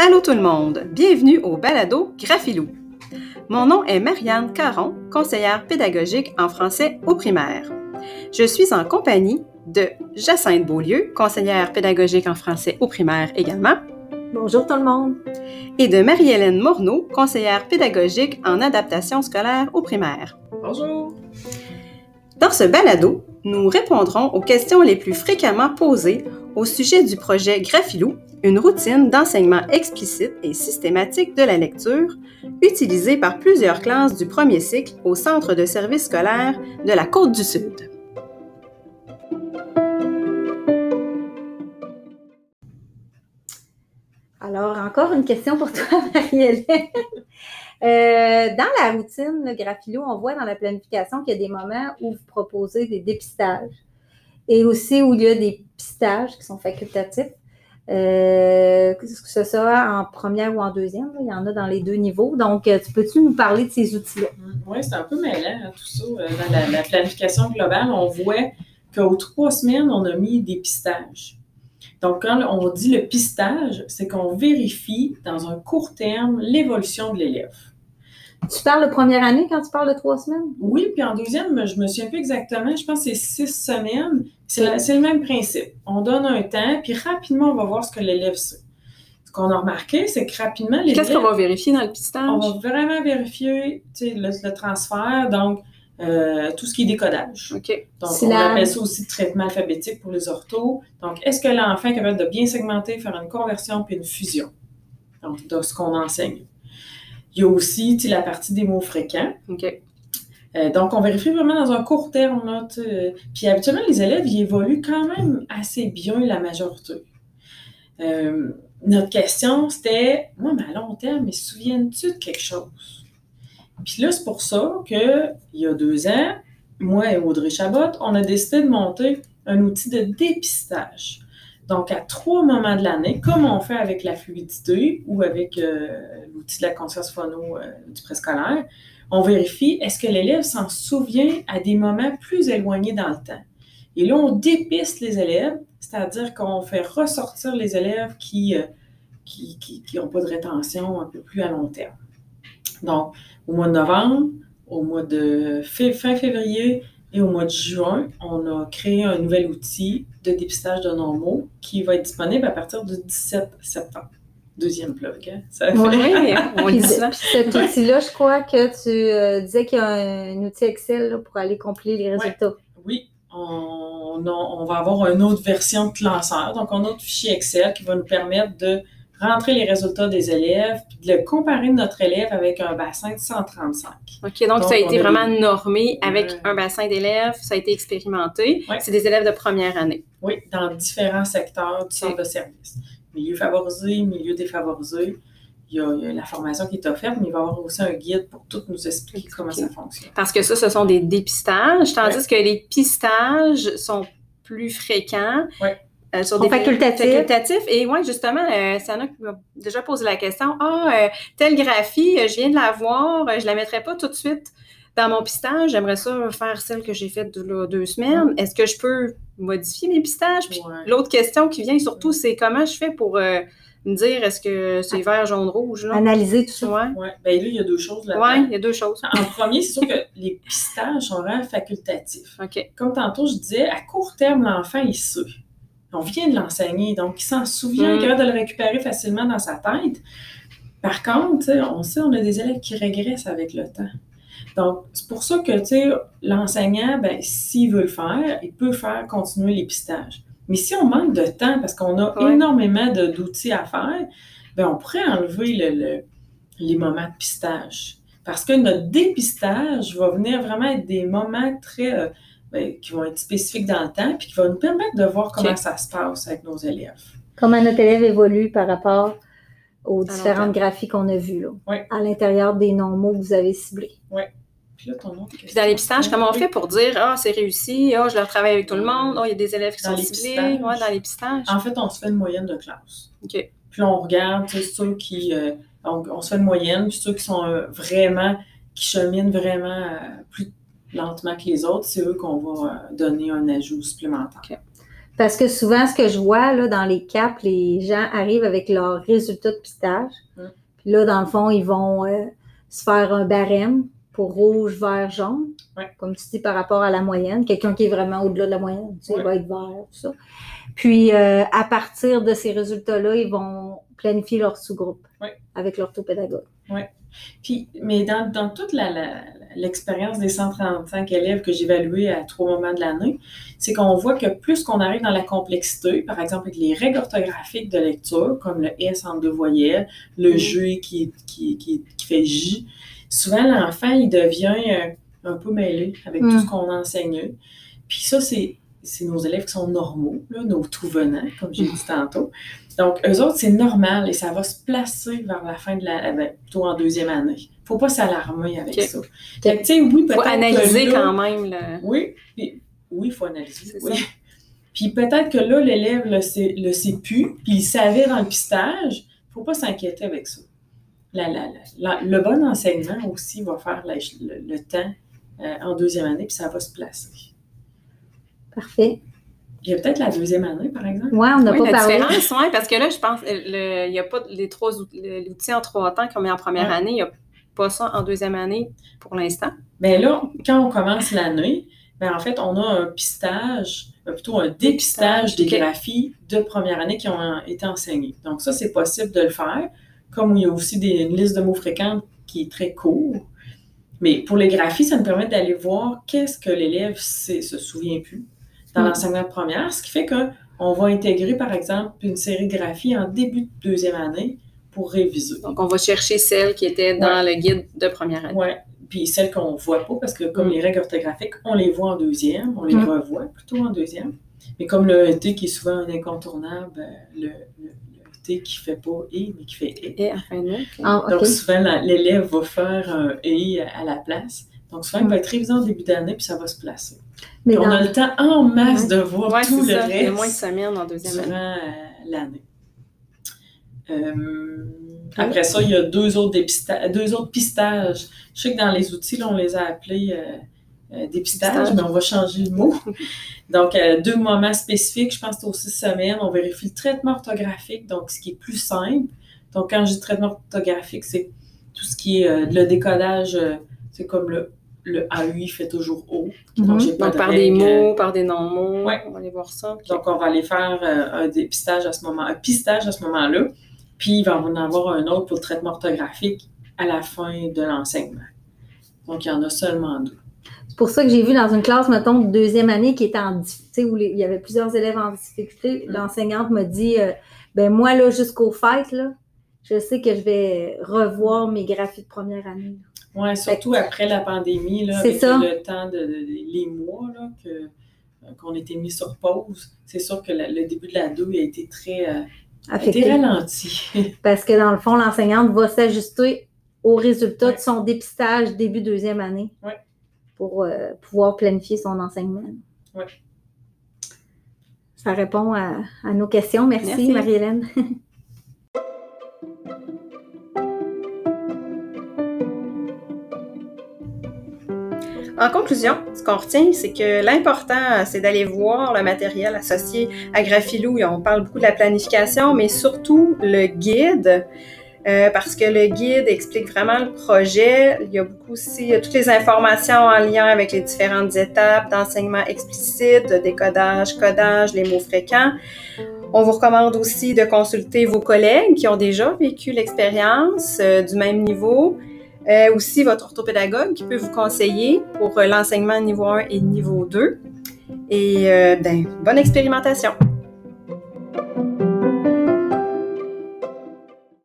Allô tout le monde, bienvenue au balado Graphilou. Mon nom est Marianne Caron, conseillère pédagogique en français au primaire. Je suis en compagnie de Jacinthe Beaulieu, conseillère pédagogique en français au primaire également. Bonjour tout le monde. Et de Marie-Hélène Morneau, conseillère pédagogique en adaptation scolaire au primaire. Bonjour. Dans ce balado, nous répondrons aux questions les plus fréquemment posées au sujet du projet Graphilou, une routine d'enseignement explicite et systématique de la lecture, utilisée par plusieurs classes du premier cycle au Centre de services scolaires de la Côte du Sud. Alors, encore une question pour toi, Marie-Hélène. Euh, dans la routine Graphilo, on voit dans la planification qu'il y a des moments où vous proposez des dépistages et aussi où il y a des pistages qui sont facultatifs. Euh, que ce soit en première ou en deuxième, il y en a dans les deux niveaux. Donc, euh, tu peux-tu nous parler de ces outils-là? Oui, c'est un peu mêlant, hein, tout ça. Dans la, la, planification globale, on voit qu'aux trois semaines, on a mis des pistages. Donc, quand on dit le pistage, c'est qu'on vérifie dans un court terme l'évolution de l'élève. Tu parles de première année quand tu parles de trois semaines? Oui, puis en deuxième, je me souviens plus exactement, je pense que c'est six semaines. C'est le même principe. On donne un temps, puis rapidement, on va voir ce que l'élève sait. Ce qu'on a remarqué, c'est que rapidement, l'élève... Qu'est-ce qu'on va vérifier dans le pistage? On va vraiment vérifier le, le transfert, donc euh, tout ce qui est décodage. Donc, on appelle ça aussi traitement alphabétique pour les orthos. Donc, est-ce que l'enfant est capable de bien segmenter, faire une conversion puis une fusion? Donc, de ce qu'on enseigne. Il y a aussi la partie des mots fréquents. Euh, donc, on vérifie vraiment dans un court terme. Là, puis habituellement, les élèves, ils évoluent quand même assez bien la majorité. Euh, notre question, c'était, moi, mais à long terme, mais souviens-tu de quelque chose? Puis là, c'est pour ça qu'il y a deux ans, moi et Audrey Chabot, on a décidé de monter un outil de dépistage. Donc, à trois moments de l'année, comme on fait avec la fluidité ou avec euh, l'outil de la conscience phono euh, du préscolaire, on vérifie est-ce que l'élève s'en souvient à des moments plus éloignés dans le temps? Et là, on dépiste les élèves, c'est-à-dire qu'on fait ressortir les élèves qui n'ont qui, qui, pas de rétention un peu plus à long terme. Donc, au mois de novembre, au mois de fin février et au mois de juin, on a créé un nouvel outil de dépistage de normaux qui va être disponible à partir du 17 septembre. Deuxième plug, hein? Ça fait... Oui, on dit ça. cet outil-là, je crois que tu euh, disais qu'il y a un, outil Excel pour aller compiler les résultats. Oui, on, on, va avoir une autre version de classeur, donc un autre fichier Excel qui va nous permettre de rentrer les résultats des élèves, puis de le comparer notre élève avec un bassin de 135. OK, donc, ça a été vraiment normé avec un bassin d'élèves, ça a été expérimenté. C'est des élèves de première année. Oui, dans différents secteurs du centre de service. Milieu favorisé, milieu défavorisé. Il y, a, la formation qui est offerte, mais il va y avoir aussi un guide pour tout nous expliquer comment ça fonctionne. Parce que ça, ce sont des dépistages, tandis que les pistages sont plus fréquents. Oui. Euh, sur des facultatifs. Et oui, justement, euh, ça qui m'a déjà posé la question. Ah, euh, telle graphie, euh, je viens de la voir, je la mettrai pas tout de suite dans mon pistage. J'aimerais ça faire celle que j'ai faite de deux semaines. Est-ce que je peux modifier mes pistages? Puis l'autre question qui vient surtout, c'est comment je fais pour me dire est-ce que c'est vert, jaune, rouge? Analyser tout ça. Oui, ouais. ben là, il y a deux choses là Oui, il y a deux choses. En premier, c'est sûr que les pistages sont vraiment facultatifs. OK. Comme tantôt, je disais, à court terme, l'enfant, il sait on vient de l'enseigner, donc il s'en souvient, il est de le récupérer facilement dans sa tête. Par contre, on sait, on a des élèves qui régressent avec le temps. Donc, c'est pour ça que l'enseignant, ben, s'il veut le faire, il peut faire continuer l'épistage. Mais si on manque de temps, parce qu'on a énormément d'outils à faire, ben, on pourrait enlever les moments de pistage. Parce que notre dépistage va venir vraiment être des moments très euh, ben, qui vont être spécifiques dans le temps, puis qui vont nous permettre de voir comment ça se passe avec nos élèves. Comment notre élève évolue par rapport aux différentes graphies qu'on a vues, là, à l'intérieur des non-mots que vous avez ciblés. Oui. Puis là, ton Puis dans les pistages, comment on fait pour dire Ah, c'est réussi, ah, je leur travaille avec tout le monde, ah, il y a des élèves qui sont ciblés, ouais, dans les pistages. En fait, on se fait une moyenne de classe. OK. Puis on regarde ceux qui. Euh, on, se fait une moyenne, puis ceux qui sont euh, vraiment, qui cheminent vraiment euh, plus lentement que les autres, c'est eux qu'on va euh, donner un ajout supplémentaire. Parce que souvent, ce que je vois là, dans les CAP, les gens arrivent avec leurs résultats de pistage. Hum. Puis là, dans le fond, ils vont euh, se faire un barème pour rouge, vert, jaune. Ouais. Comme tu dis, par rapport à la moyenne. Quelqu'un qui est vraiment au-delà de la moyenne, tu sais, il va être vert, tout ça. Puis, euh, à partir de ces résultats-là, ils vont planifier leur sous-groupe Ouais. avec l'orthopédagogue. Puis, mais dans, dans toute la- la- l'expérience des 135 élèves que j'évaluais à trois moments de l'année, c'est qu'on voit que plus qu'on arrive dans la complexité, par exemple avec les règles orthographiques de lecture, comme le S en deux voyelles, le Mm. G qui, qui, qui, qui fait J, souvent l'enfant, il devient euh, un peu mêlé avec Mm. tout ce qu'on enseigne. Puis ça, c'est c'est nos élèves qui sont normaux, là, nos tout-venants, comme j'ai dit tantôt. Donc, eux autres, c'est normal et ça va se placer vers la fin de la, ben, plutôt en deuxième année. Faut pas s'alarmer avec ça. Fait que, tu sais, oui, Il peut-être. faut analyser que là- quand même. Oui, puis- oui, il faut analyser. Oui. ça. Puis peut-être que là, l'élève le sait, le sait plus, puis il savait dans le pistage. faut pas s'inquiéter avec ça. La- la- la- la- le bon enseignement aussi va faire la- le, le temps euh, en deuxième année, puis ça va se placer. Parfait. Il y a peut-être la deuxième année, par exemple. Ouais, on n'a Oui, pas la parlé. différence, oui, parce que là, je pense, euh, le- il n'y a pas les trois out- le- l'outil en trois temps qu'on met en première Ouais. année, il n'y a pas ça en deuxième année pour l'instant. Bien là, quand on commence l'année, ben en fait, on a un pistage, euh, plutôt un dépistage des graphies de première année qui ont été enseignées. Donc ça, c'est possible de le faire, comme il y a aussi des, une liste de mots fréquents qui est très court. Mais pour les graphies, ça nous permet d'aller voir qu'est-ce que l'élève sait- se souvient plus dans Mm. l'enseignement de première, ce qui fait qu'on va intégrer, par exemple, une série de graphies en début de deuxième année pour réviser. Donc, on va chercher celles qui étaient dans le guide de première année. Ouais. Puis celles qu'on voit pas, parce que comme Mm. les règles orthographiques, on les voit en deuxième, on les Mm. revoit plutôt en deuxième. Mais comme le T qui est souvent un incontournable, ben, le, le- le T qui fait pas et, mais qui fait et. Et en fin de mois. Ah, Donc souvent, l'élève va faire un et à la place. Donc souvent, il va être révisé en début d'année, puis ça va se placer. Mais on a le temps en masse de voir Ouais, tout le ça. Il y a moins de reste semaines en deuxième année. durant euh, l'année. Euh, après ça, il y a deux autres, deux autres pistages. Je sais que dans les outils, là, on les a appelés euh, euh, dépistages, Dépistage. mais on va changer le mot. Donc, euh, deux moments spécifiques, je pense que c'est aux six semaines. On vérifie le traitement orthographique, donc ce qui est plus simple. Donc, quand je dis traitement orthographique, c'est tout ce qui est euh, le décodage, c'est comme le, le AUI fait toujours O. Donc, Mhm. j'ai pas Donc, de par des mots, par des non-mots. Ouais. On va aller voir ça. Donc, on va aller faire un dépistage à ce moment, un pistage à ce moment-là. Puis, il va en avoir un autre pour le traitement orthographique à la fin de l'enseignement. Donc, il y en a seulement deux. C'est pour ça que j'ai vu dans une classe, mettons, de deuxième année qui était en difficulté, où les- il y avait plusieurs élèves en difficulté. Mm. L'enseignante m'a dit euh, ben moi, là, jusqu'aux fêtes, là, je sais que je vais revoir mes graphies de première année. Ouais, surtout après la pandémie, là, avec ça. le temps de, de- les mois là, que, euh, qu'on était mis sur pause. C'est sûr que la- le début de la 2 a été très euh, Affectée. ralenti. Parce que dans le fond, l'enseignante va s'ajuster aux résultats Ouais. de son dépistage début deuxième année Ouais. pour euh, pouvoir planifier son enseignement. Ouais. Ça répond à, à nos questions. Merci, Merci. Marie-Hélène. En conclusion, ce qu'on retient, c'est que l'important, c'est d'aller voir le matériel associé à Graphilou. On parle beaucoup de la planification, mais surtout le guide, euh, parce que le guide explique vraiment le projet. Il y a beaucoup aussi euh, toutes les informations en lien avec les différentes étapes d'enseignement explicite, de décodage, codage, les mots fréquents. On vous recommande aussi de consulter vos collègues qui ont déjà vécu l'expérience euh, du même niveau. Euh, aussi votre orthopédagogue qui peut vous conseiller pour euh, l'enseignement niveau 1 et niveau 2. Et euh, ben, bonne expérimentation!